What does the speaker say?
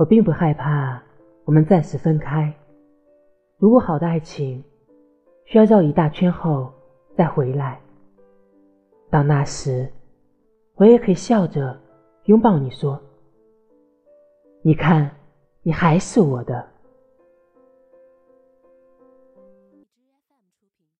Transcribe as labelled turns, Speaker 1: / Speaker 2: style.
Speaker 1: 我并不害怕我们暂时分开。如果好的爱情需要绕一大圈后再回来到那时我也可以笑着拥抱你说你看你还是我的。